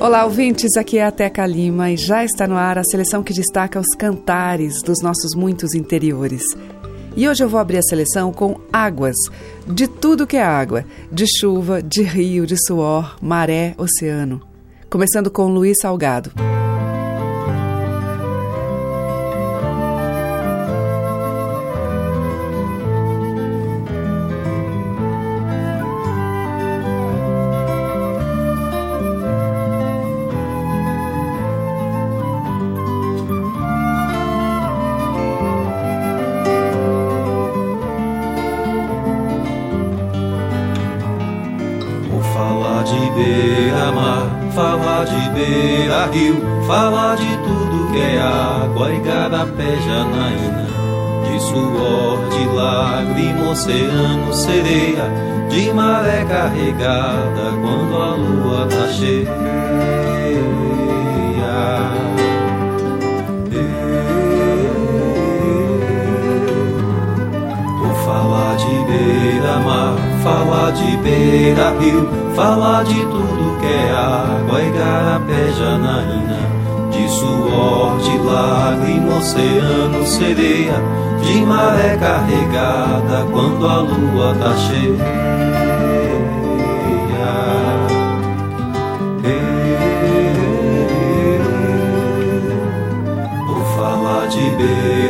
Olá, ouvintes. Aqui é a Teca Lima e já está no ar a seleção que destaca os cantares dos nossos muitos interiores. E hoje eu vou abrir a seleção com águas, de tudo que é água, de chuva, de rio, de suor, maré, oceano. Começando com Luiz Salgado. Quando a lua tá cheia. Vou falar de beira-mar, falar de beira-rio, falar de tudo que é água, igarapé, janaína, de suor, de lágrima, oceano, sereia, de maré carregada quando a lua tá cheia.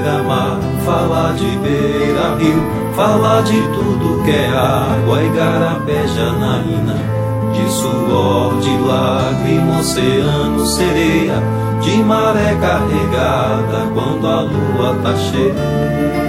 Beira-mar, falar de beira-rio, falar de tudo que é água, igarapé, janaína, de suor, de lágrima, oceano, sereia, de maré carregada quando a lua tá cheia.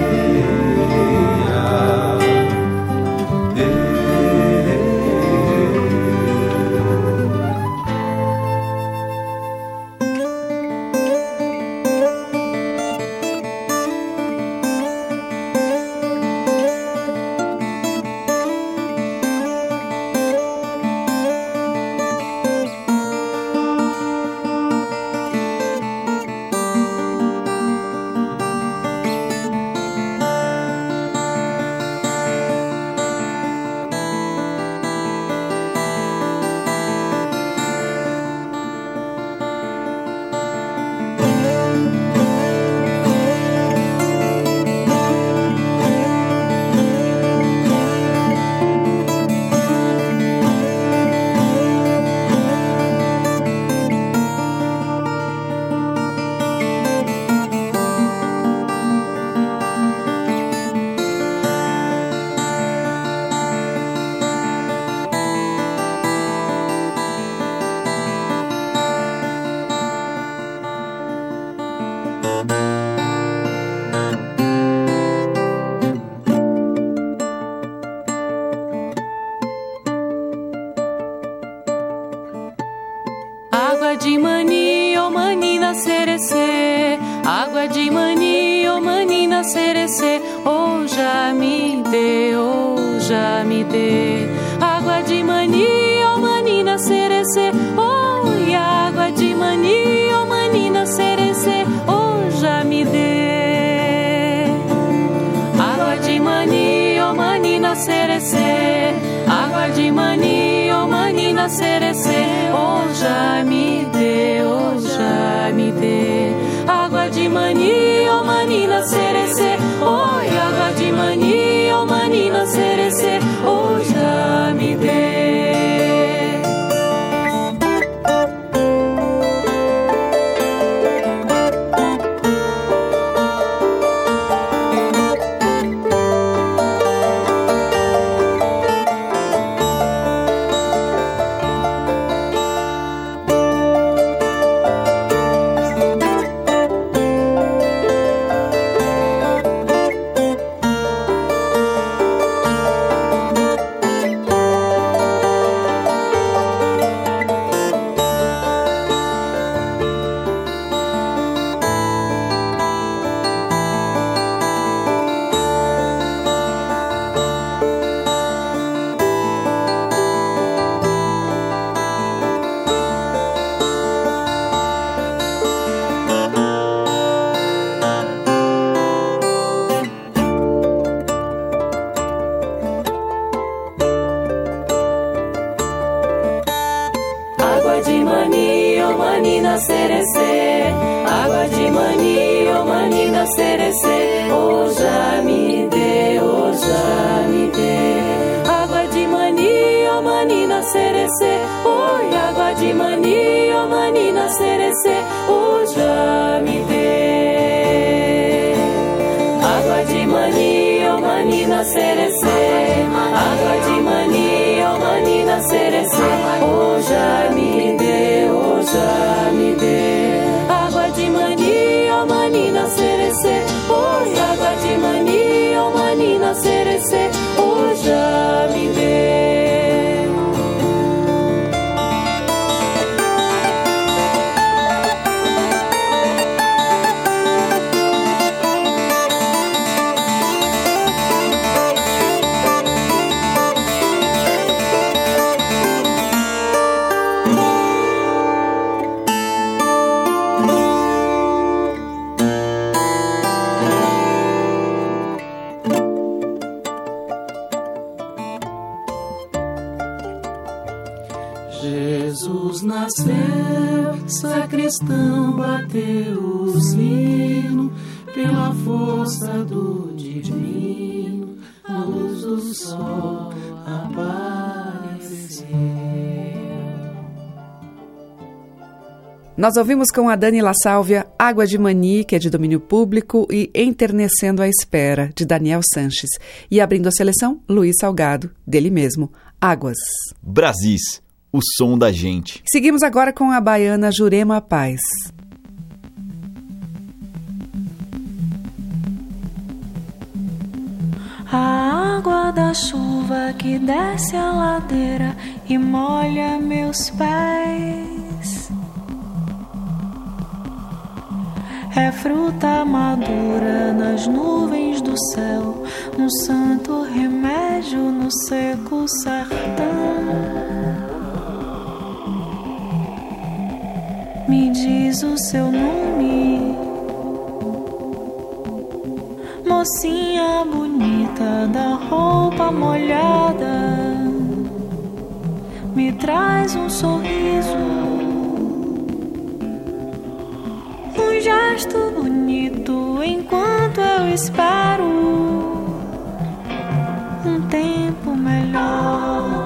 Já me dê, oh já me dê. Água de mani, oh manina serecê, oi, água de mani, oh manina serecê, oh já me dê. Nós ouvimos com a Dani La Sálvia Água de Mani, que é de domínio público, e Enternecendo a Espera, de Daniel Sanches. E abrindo a seleção, Luiz Salgado, dele mesmo, Águas. Brasis, o som da gente. Seguimos agora com a baiana Jurema Paz. A água da chuva que desce a ladeira e molha meus pés. É fruta madura nas nuvens do céu, um santo remédio no seco sertão. Me diz o seu nome, mocinha bonita da roupa molhada. Me traz um sorriso, um gesto bonito enquanto eu espero um tempo melhor,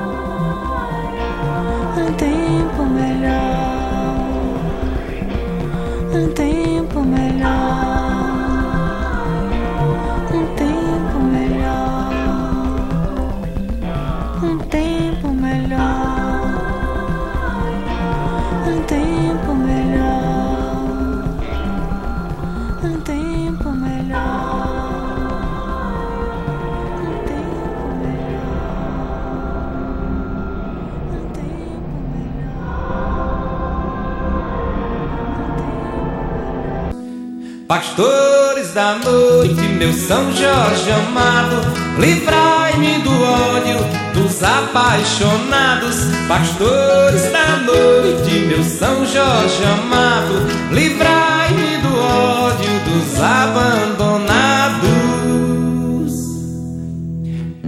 Pastores da noite, meu São Jorge amado, livrai-me do ódio dos apaixonados. Pastores da noite, meu São Jorge amado, livrai-me do ódio dos abandonados.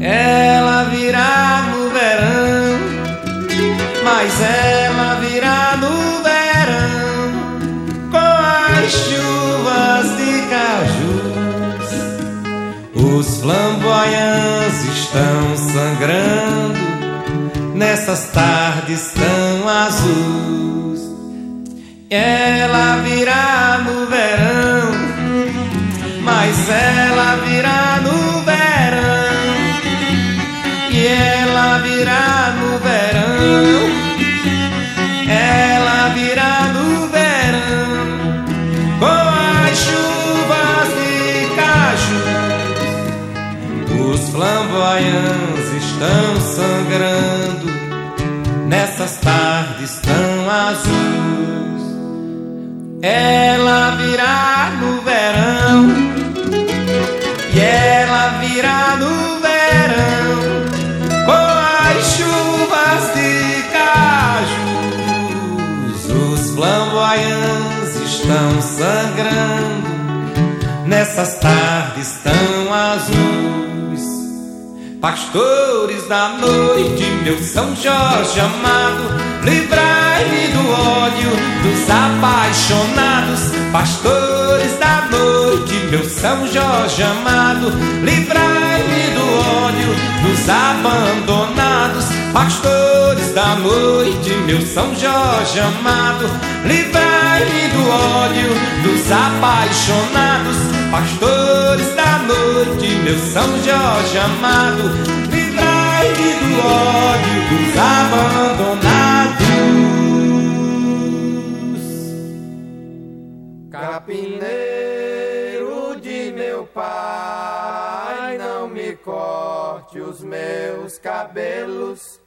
Ela virá no verão, mas ela Os flamboyants estão sangrando nessas tardes tão azuis. Ela virá no verão, mas ela virá no flamboyants estão sangrando nessas tardes tão azuis. Ela virá no verão e ela virá no verão com as chuvas de cajus. Os flamboyants estão sangrando nessas tardes tão azuis. Pastores da noite, meu São Jorge amado, livrai Livrai-me do ódio dos apaixonados, pastores da noite, meu São Jorge amado. Livrai-me do ódio dos abandonados, pastores da noite, meu São Jorge amado. Livrai-me do ódio dos apaixonados, pastores da noite, meu São Jorge amado. Livrai-me do ódio dos abandonados. Capineiro de meu pai, não me corte os meus cabelos.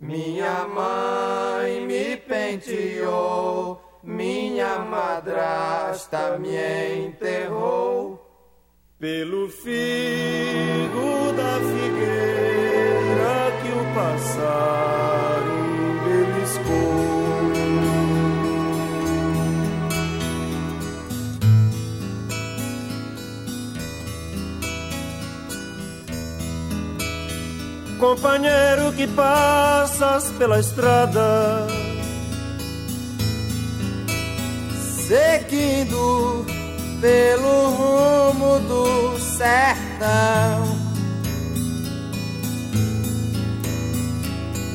Minha mãe me penteou, minha madrasta me enterrou. Pelo figo da figueira que o passarinho beliscou. Companheiro que passas pela estrada, seguindo pelo rumo do sertão.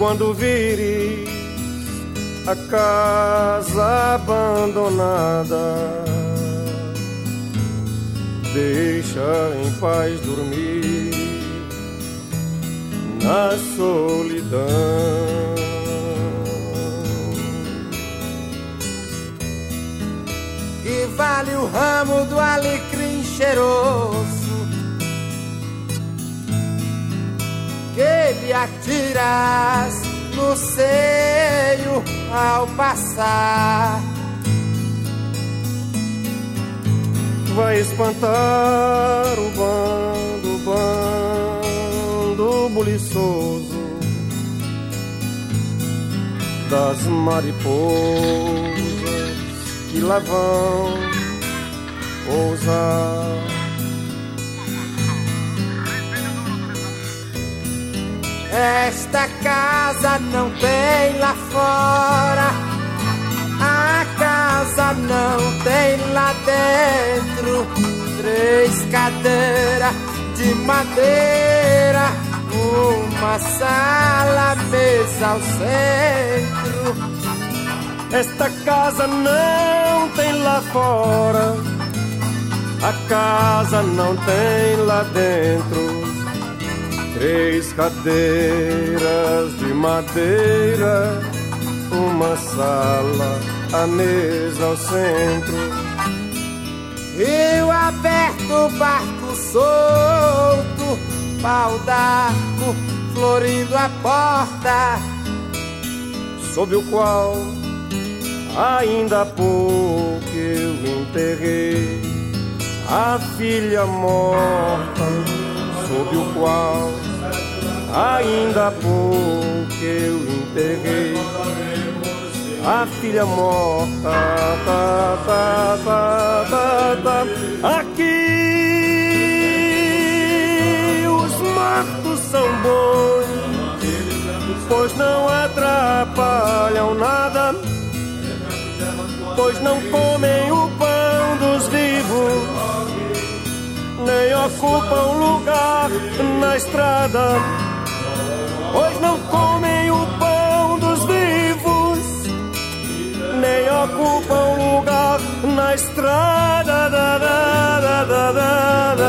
quando vires a casa abandonada, deixa em paz dormir na solidão. E vale o ramo do alecrim cheiroso que lhe atiras no seio ao passar. Vai espantar o bando, bando buliçoso das mariposas que lá vão pousar. Esta casa não tem lá fora, a casa não tem lá dentro. Três cadeiras de madeira, uma sala, mesa ao centro. Esta casa não tem lá fora, a casa não tem lá dentro. Três cadeiras de madeira, uma sala, a mesa ao centro. Rio aberto, barco solto, pau d'arco, florindo a porta, sob o qual ainda há pouco eu enterrei a filha morta, sob o qual ainda há pouco eu enterrei a filha morta. Tá, tá, tá, tá, tá. Aqui os mortos são bons, pois não atrapalham nada, pois não comem o pão dos vivos, nem ocupam lugar na estrada, pois não comem o pão dos vivos, nem ocupam lugar na estrada. Da, da,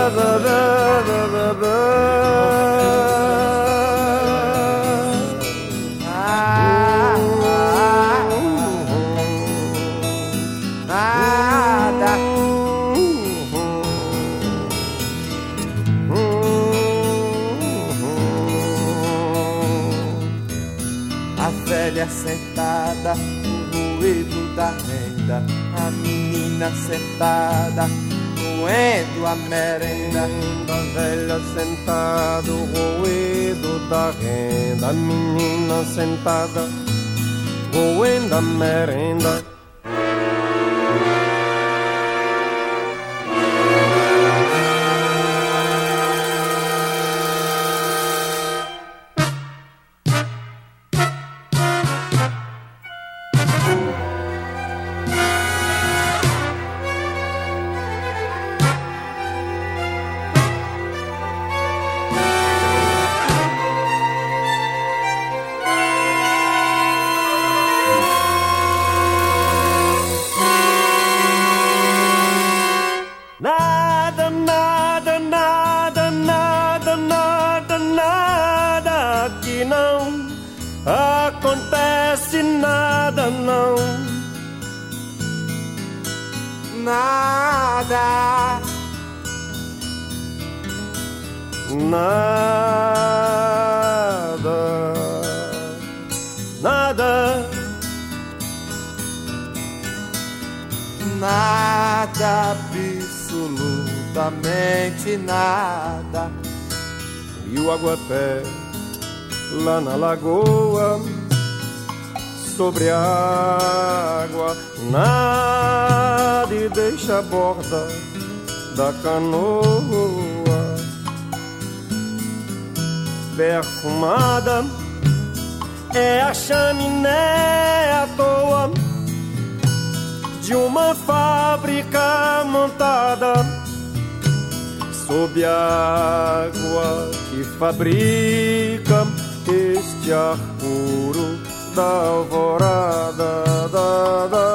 da, menina sentada, moendo a merenda. da velha sentada, o roído da renda, menina sentada, roendo a merenda. Nada. Nada. Nada, absolutamente nada. E o aguapé lá na lagoa, sobre a água, nada e deixa a borda da canoa perfumada. É a chaminé à toa de uma fábrica montada sob a água que fabrica este ar puro da alvorada. Da, da,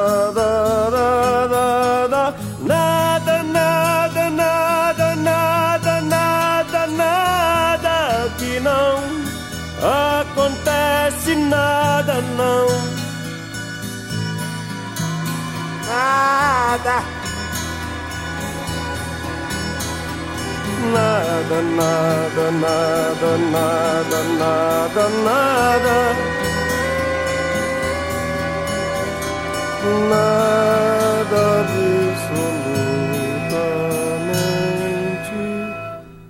Nada, nada, nada, nada, nada, nada. Nada absolutamente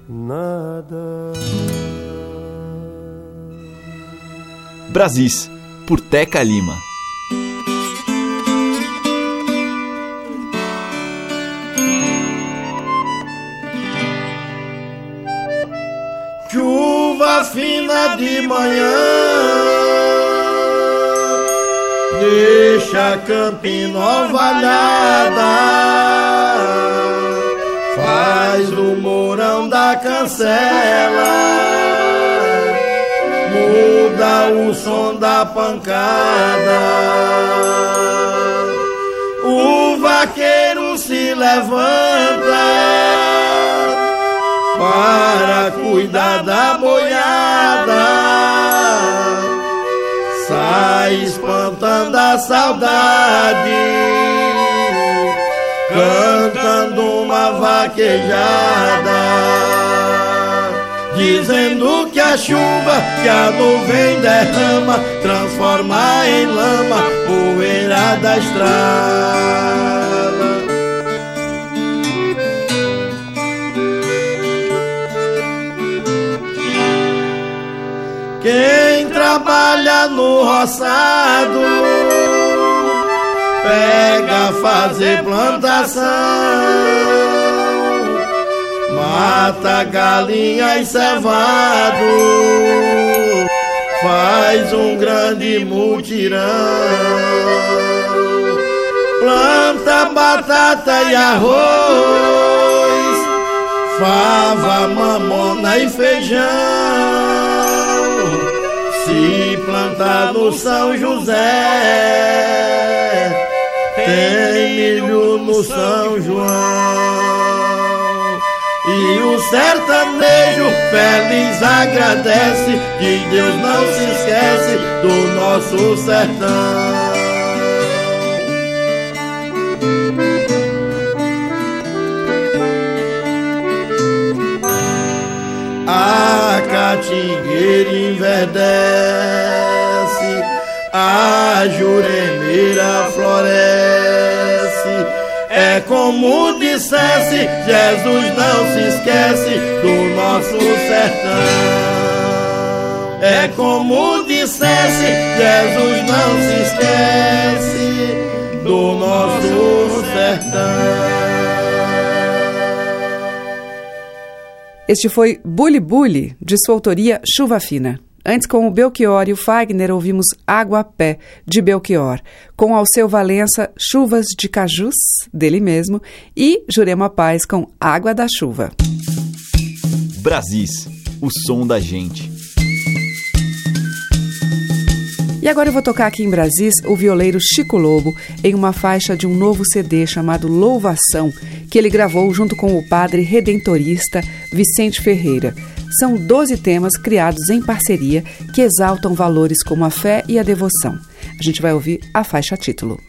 nada. Brasis, por Teca Lima. Fina de manhã. Deixa Campina ovalhada Faz o mourão da cancela. Muda o som da pancada. O vaqueiro se levanta para cuidar da boiada. Sai espantando a saudade, cantando uma vaquejada, dizendo que a chuva que a nuvem derrama transforma em lama poeira da estrada. Quem trabalha no roçado pega fazer plantação, mata galinha e cevado, faz um grande mutirão, planta batata e arroz, fava, mamona e feijão se plantar no São José, tem milho no São João. E o sertanejo feliz agradece que Deus não se esquece do nosso sertão. A catingueira enverdece, a juremeira floresce. É como dissesse, Jesus não se esquece do nosso sertão. É como dissesse, Jesus não se esquece do nosso sertão. Este foi Bully Bully, de sua autoria Chuva Fina. Antes, com o Belchior e o Fagner, ouvimos Água a Pé, de Belchior, com Alceu Valença, Chuvas de Cajus, dele mesmo, e Jurema Paz com Água da Chuva. Brasis, o som da gente. E agora eu vou tocar aqui em Brasis o violeiro Chico Lobo em uma faixa de um novo CD chamado Louvação, que ele gravou junto com o padre redentorista Vicente Ferreira. São 12 temas criados em parceria que exaltam valores como a fé e a devoção. A gente vai ouvir a faixa título.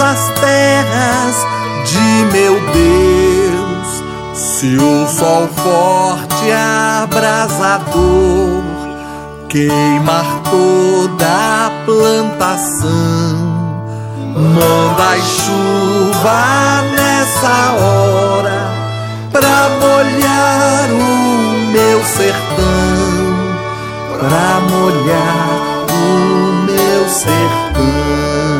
Nessas terras de meu Deus. Se o sol forte abrasador queimar toda a plantação, Manda chuva nessa hora pra molhar o meu sertão, pra molhar o meu sertão.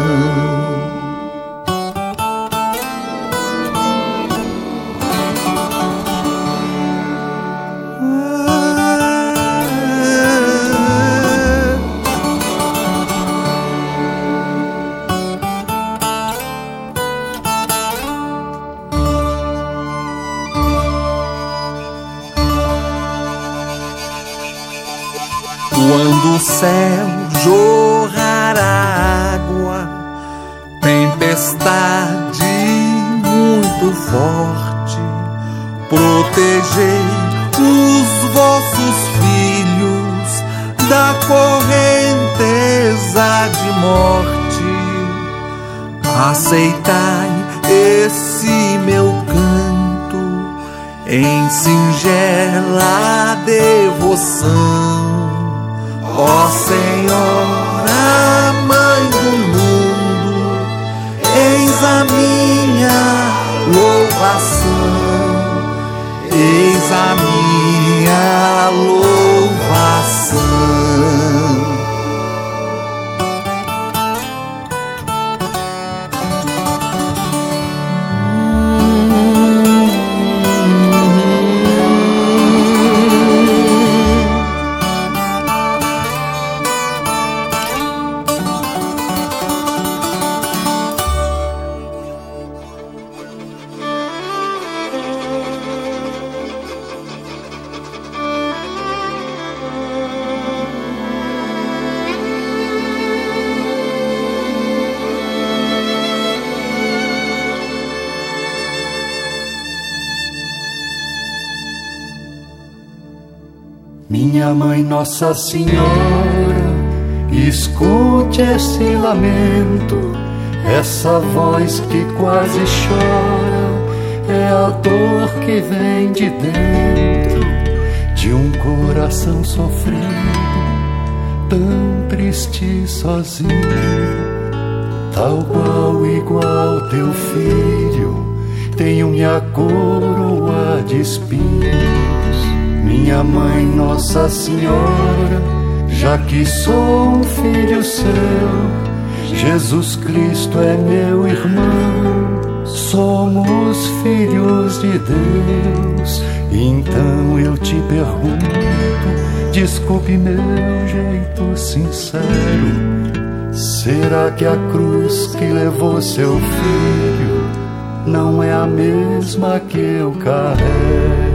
Quando o céu jorrar água, tempestade muito forte, protegei os vossos filhos da correnteza de morte. Aceitai esse meu canto em singela devoção Ó Senhora, Mãe do mundo, eis a minha louvação, eis a minha louvação. Nossa Senhora, escute esse lamento, essa voz que quase chora, é a dor que vem de dentro de um coração sofrido, tão triste sozinho, tal qual igual teu filho, tenho minha coroa de espinhos minha mãe, Nossa Senhora, já que sou um filho seu, Jesus Cristo é meu irmão, somos filhos de Deus. Então eu te pergunto, desculpe meu jeito sincero, será que a cruz que levou seu filho não é a mesma que eu carrego?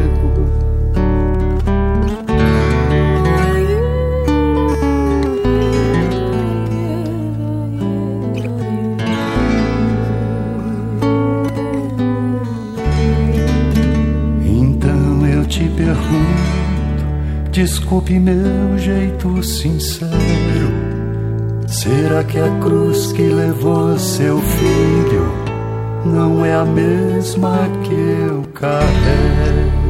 Desculpe meu jeito sincero. Será que a cruz que levou seu filho não é a mesma que eu carrego?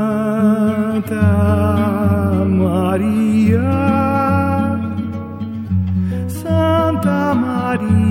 Santa Maria, Santa Maria.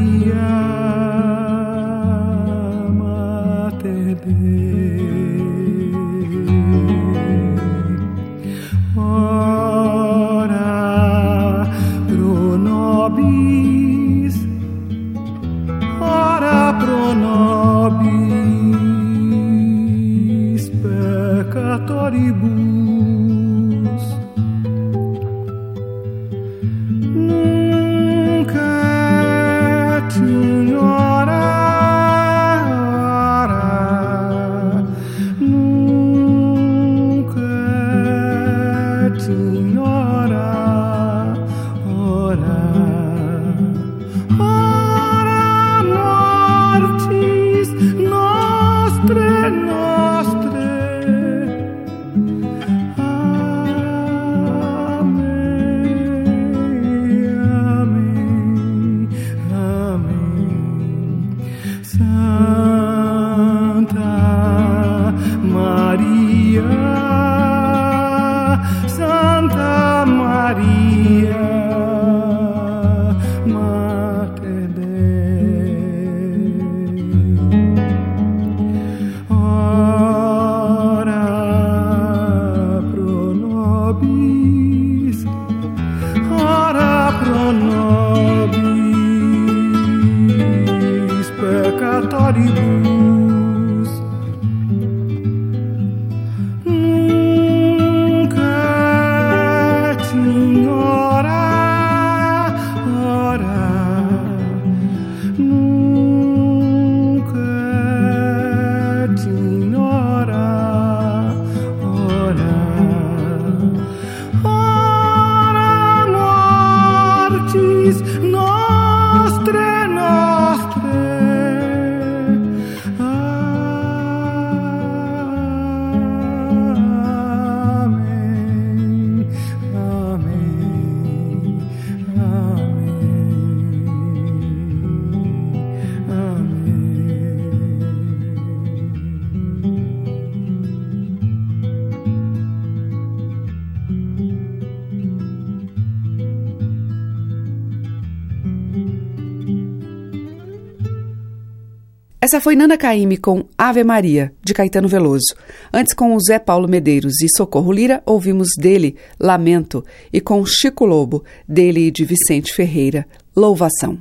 Essa foi Nana Caymmi com Ave Maria, de Caetano Veloso. Antes, com o Zé Paulo Medeiros e Socorro Lira, ouvimos dele Lamento e com Chico Lobo, dele e de Vicente Ferreira, Louvação.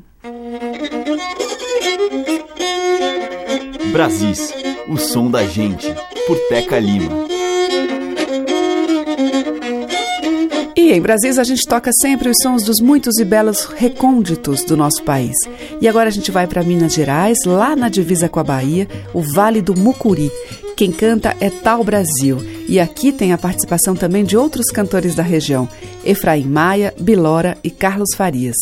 Brasis, o som da gente, por Teca Lima. Em Brasis a gente toca sempre os sons dos muitos e belos recônditos do nosso país. E agora a gente vai para Minas Gerais, lá na divisa com a Bahia, o Vale do Mucuri. Quem canta é Tal Brasil. E aqui tem a participação também de outros cantores da região: Efraim Maia, Bilora e Carlos Farias.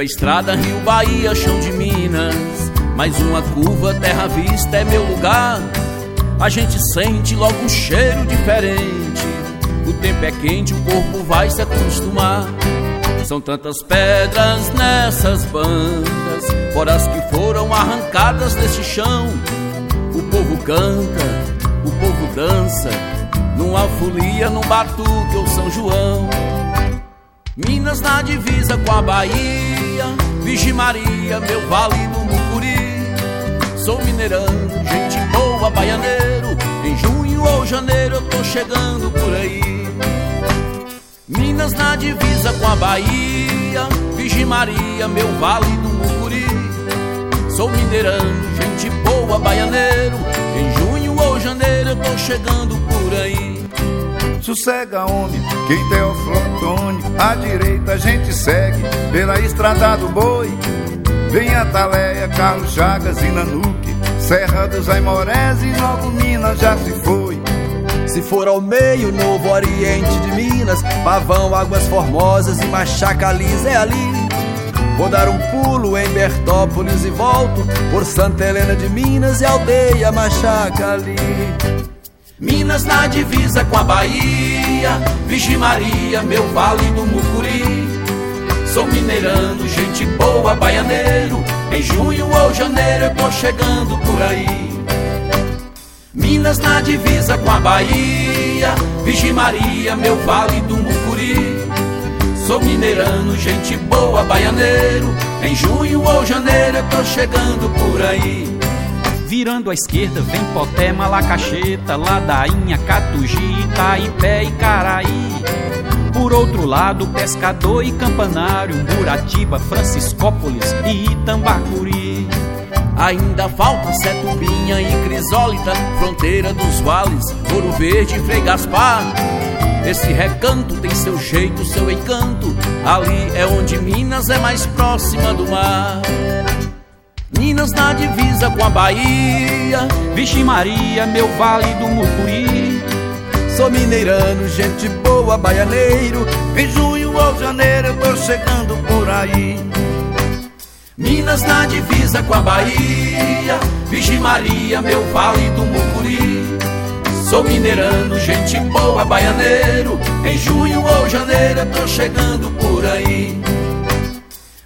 A estrada Rio Bahia, chão de Minas. Mais uma curva, terra vista é meu lugar. A gente sente logo um cheiro diferente. O tempo é quente, o corpo vai se acostumar. São tantas pedras nessas bandas, fora as que foram arrancadas desse chão. O povo canta, o povo dança, numa folia, num batuque ou São João. Minas na divisa com a Bahia, Vigi Maria, meu vale do Mucuri. Sou mineirão, gente boa, janeiro eu tô chegando por aí. Minas na divisa com a Bahia, Virgem Maria, meu vale do Mucuri. Sou mineirano, gente boa, baianeiro. Em junho ou janeiro eu tô chegando por aí. Sossega, homem, quem tem o Antônio, à direita a gente segue pela estrada do boi. Vem a Taleia, Carlos Chagas e Nanuque, Serra dos Aimorés e Novo Minas já se foi. Se for ao meio, Novo Oriente de Minas, Pavão, Águas Formosas e Machaca Lisa é ali. Vou dar um pulo em Bertópolis e volto por Santa Helena de Minas e aldeia Machaca ali. Minas na divisa com a Bahia, Virgem Maria, meu vale do Mucuri. Sou mineirando, gente boa, baianeiro. Em junho ou janeiro eu tô chegando por aí. Minas na divisa com a Bahia, Virgem Maria, meu vale do Mucuri. Sou mineirano, gente boa, baianeiro. Em junho ou janeiro eu tô chegando por aí. Virando à esquerda vem Poté, Malacacheta, Ladainha, Catugi, Itaipé e Caraí. Por outro lado, Pescador e Campanário, Muratiba, Franciscópolis e Itambacuri. Ainda falta Setubinha e Crisólita, fronteira dos vales, Ouro Verde e Frei Gaspar. Esse recanto tem seu jeito, seu encanto, ali é onde Minas é mais próxima do mar. Minas na divisa com a Bahia, Vixe Maria, meu vale do Mucuri. Sou mineirano, gente boa, baianeiro. Em junho ou janeiro eu tô chegando por aí. Minas na divisa com a Bahia, Vixe Maria, meu vale do Mucuri. Sou mineirano, gente boa, baianeiro. Em junho ou janeiro eu tô chegando por aí.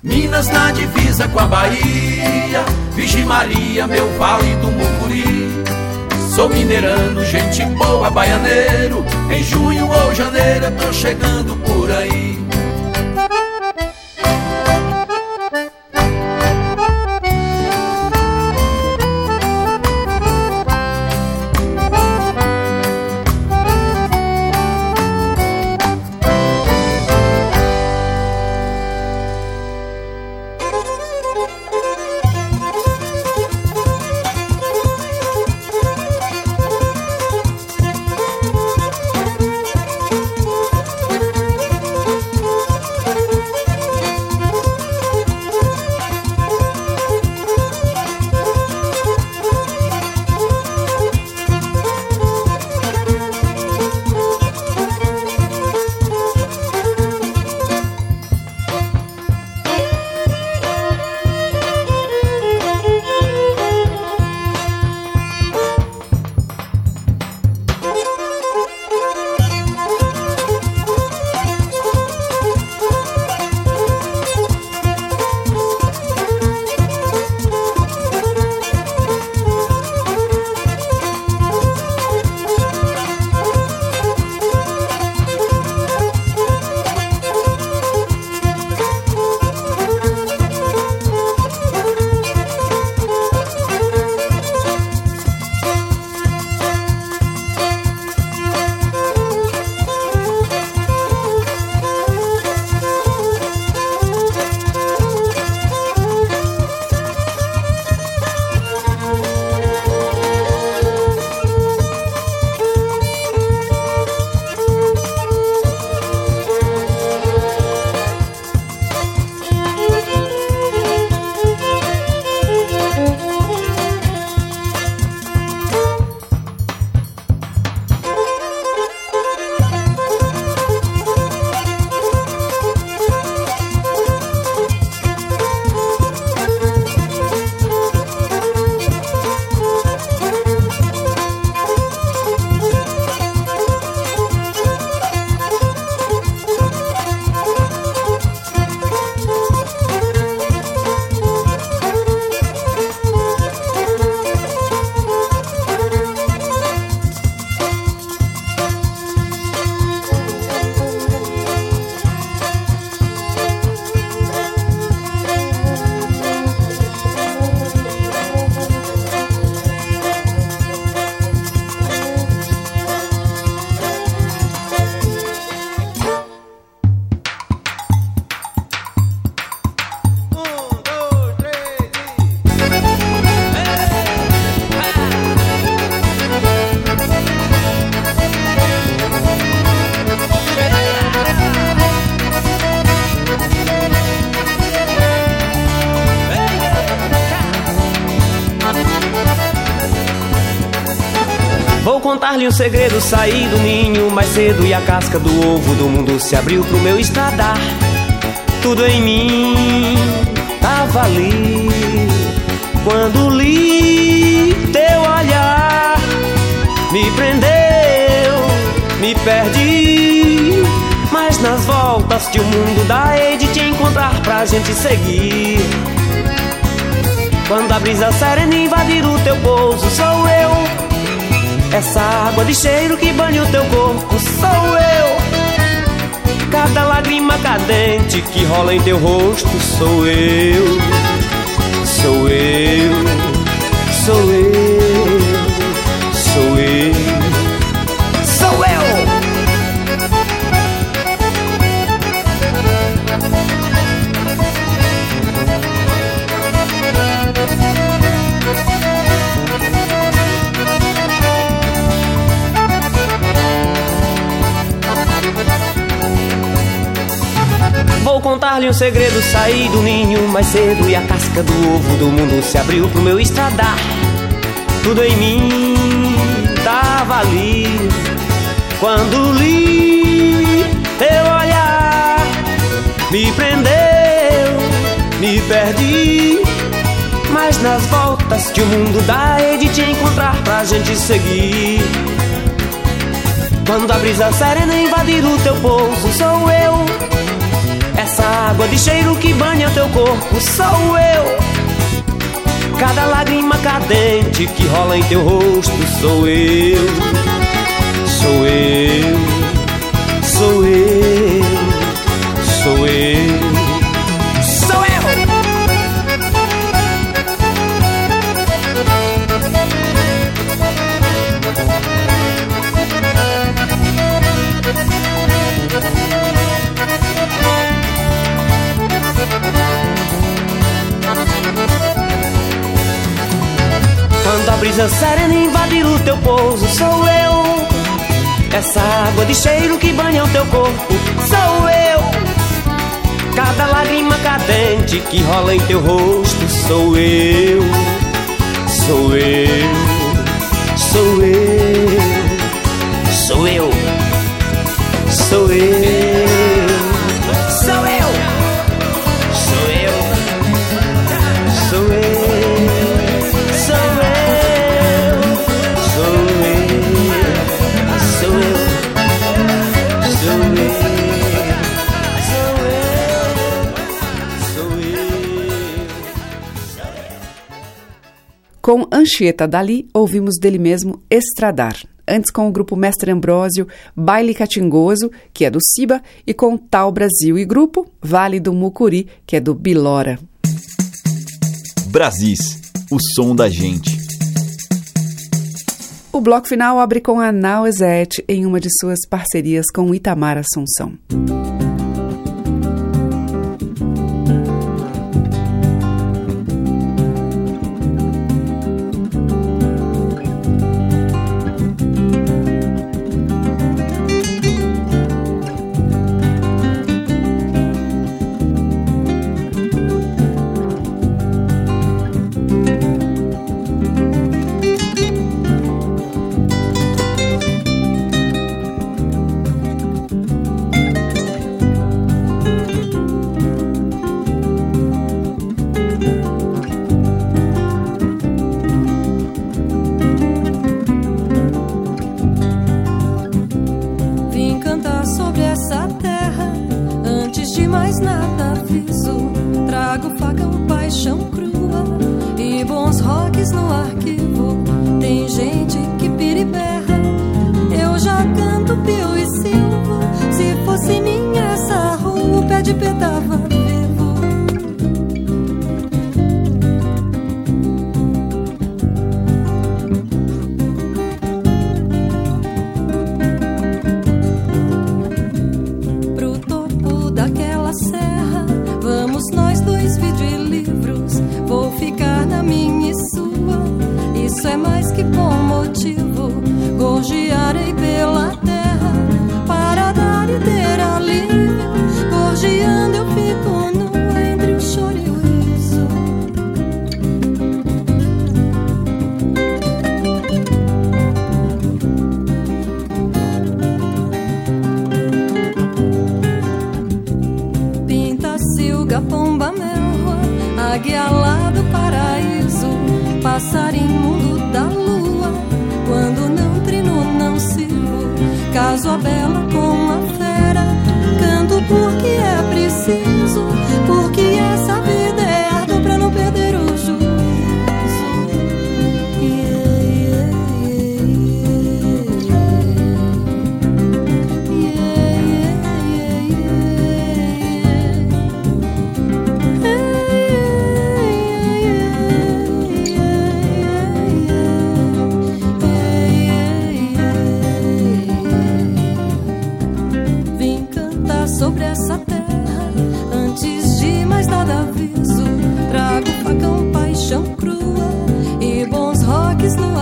Minas na divisa com a Bahia, Virgem Maria, meu vale do Mucuri. Sou mineirano, gente boa, baianeiro. Em junho ou janeiro eu tô chegando por aí. Contar-lhe um segredo, saí do ninho mais cedo e a casca do ovo do mundo se abriu pro meu estradar. Tudo em mim tava ali quando li teu olhar, me prendeu, me perdi. Mas nas voltas que o mundo dá, hei de te encontrar pra gente seguir. Quando a brisa serena invadir o teu pouso, sou eu. Essa água de cheiro que banha o teu corpo sou eu. Cada lágrima cadente que rola em teu rosto sou eu. Sou eu. Sou eu. Segredo, saí do ninho mais cedo e a casca do ovo do mundo se abriu pro meu estradar. Tudo em mim tava ali quando li teu olhar, me prendeu, me perdi. Mas nas voltas que o mundo dá, hei de te encontrar pra gente seguir. Quando a brisa serena invadir o teu pouso, sou eu. Essa água de cheiro que banha teu corpo sou eu. Cada lágrima cadente que rola em teu rosto sou eu. Sou eu. Sou eu. Sou eu. Brisa serena invadir o teu pouso, sou eu. Essa água de cheiro que banha o teu corpo, sou eu. Cada lágrima cadente que rola em teu rosto, sou eu. Sou eu. Com Anchieta Dali, ouvimos dele mesmo Estradar. Antes com o grupo Mestre Ambrósio, Baile Catingoso, que é do Ciba, e com Tal Brasil e grupo Vale do Mucuri, que é do Bilora. Brasis, o som da gente. O bloco final abre com a Nau Ezete em uma de suas parcerias com Itamar Assunção.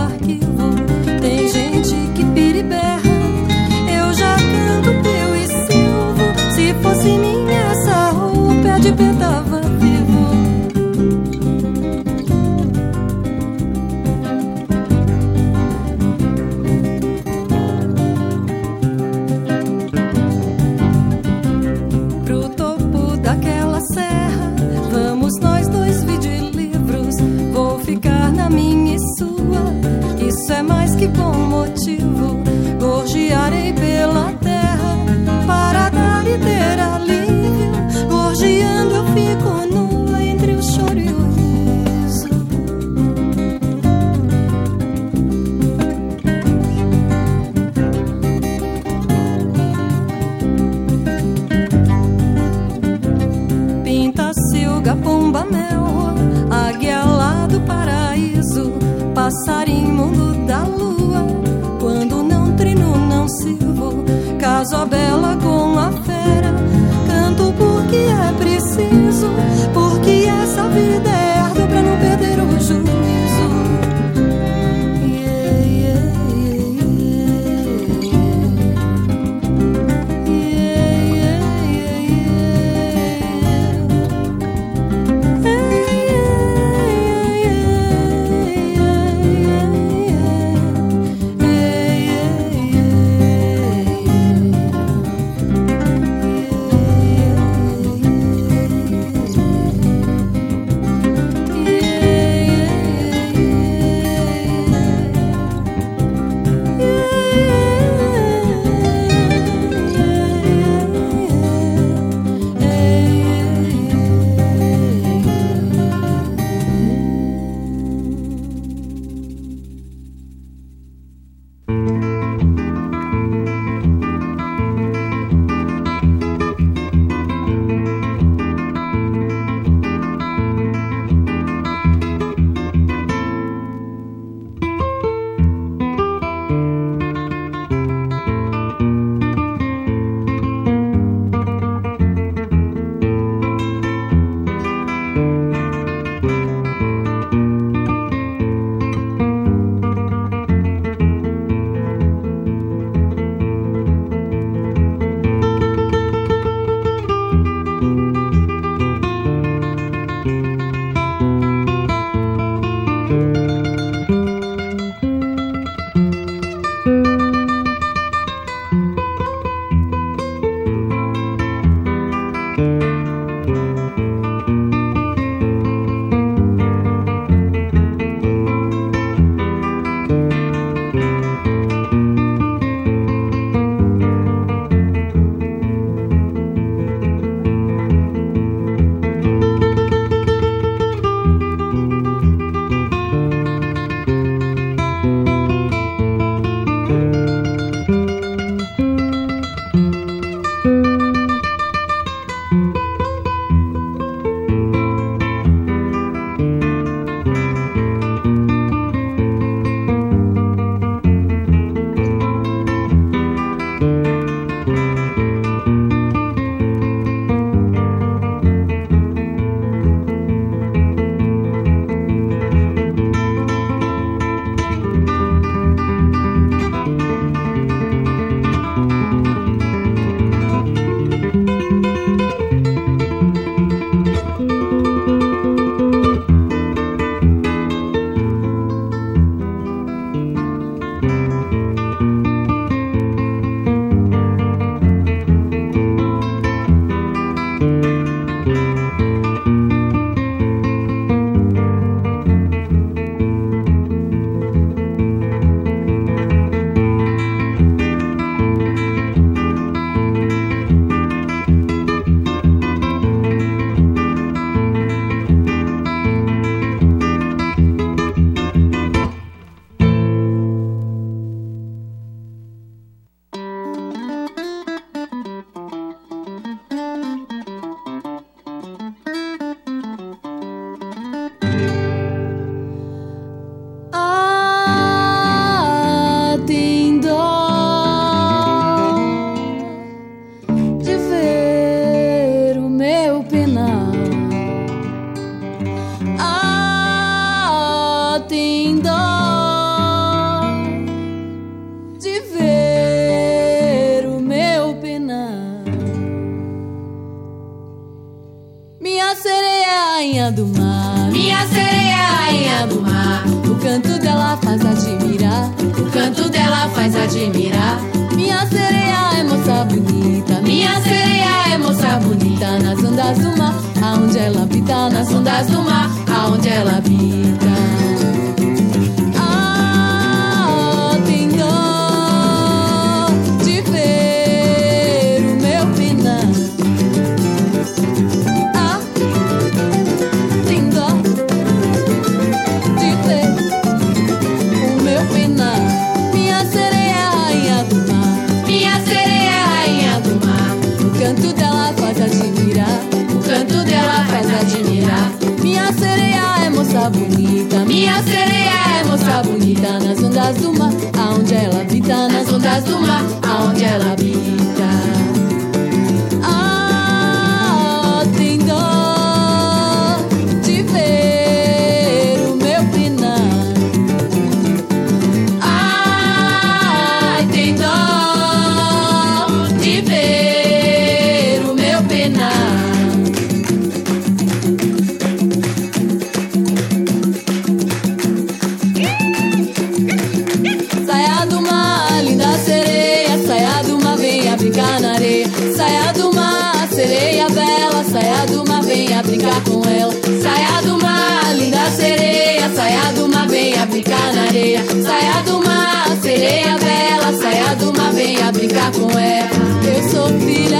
arquivo ondas do mar, aonde ela habita. Minha sereia é moça bonita nas ondas do mar, aonde ela habita, nas ondas do mar, aonde ela habita.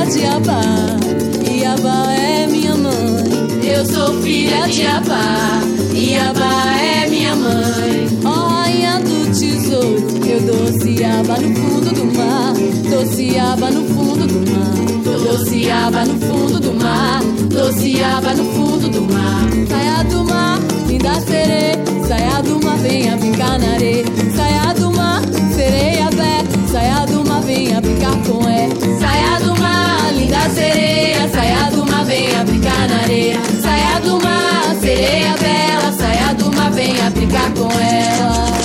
De Abá, e Abá é minha mãe. Eu sou filha de Abá, e Abá é minha mãe. Oh, rainha do tesouro, eu dociaba no fundo do mar. Dociaba no fundo do mar. Dociaba no fundo do mar, dociaba no fundo do mar. Saia do mar, linda sereia, saia do mar, venha brincar na areia. Mar, sereia bela, saia do mar, venha brincar com ela.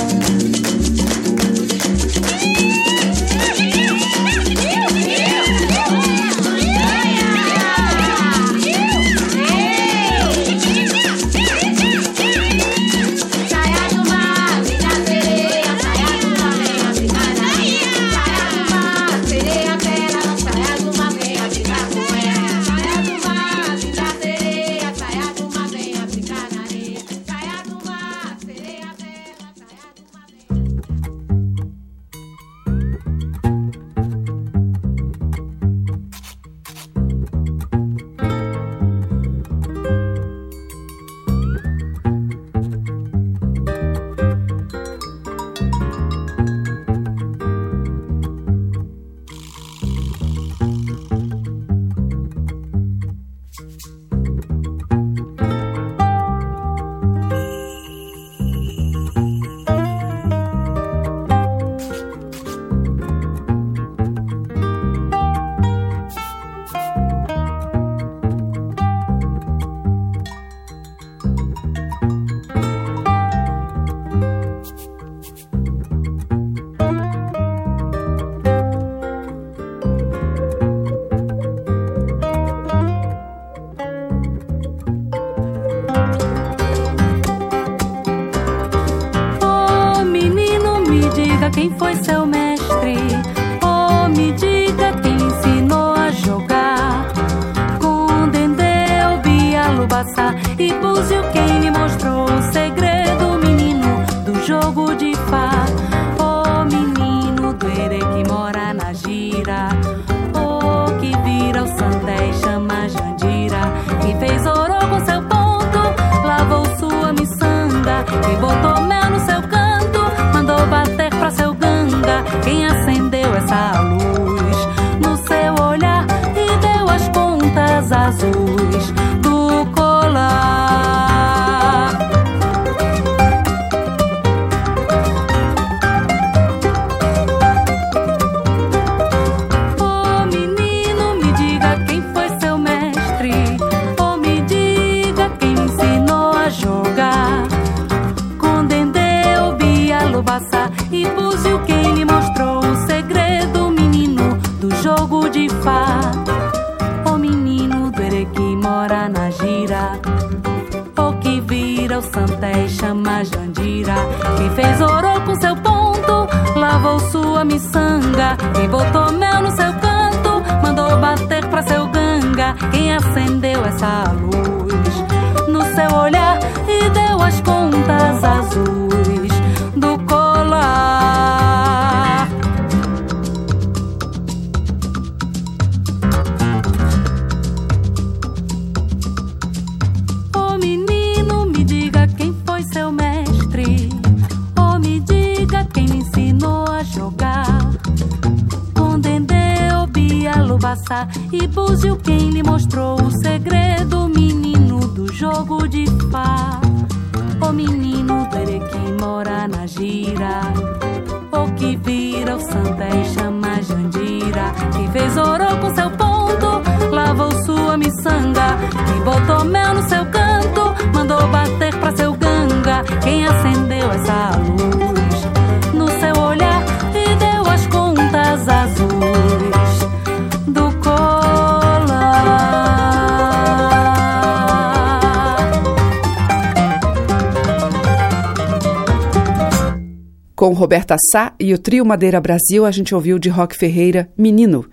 Roberta Sá e o Trio Madeira Brasil, a gente ouviu de Rock Ferreira Menino.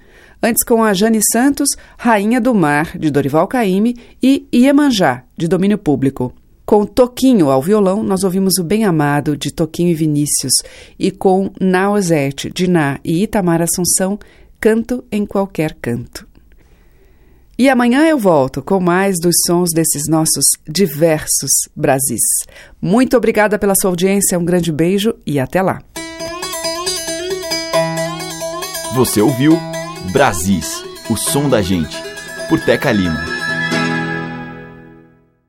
Antes, com a Jane Santos, Rainha do Mar, de Dorival Caymmi, e Iemanjá, de domínio público. Com Toquinho ao violão, nós ouvimos o Bem Amado, de Toquinho e Vinícius, e com Nausete, de Ná e Itamar Assunção, Canto em Qualquer Canto. E amanhã eu volto com mais dos sons desses nossos diversos Brasis. Muito obrigada pela sua audiência, um grande beijo e até lá. Você ouviu Brasis, o som da gente, por Teca Lima.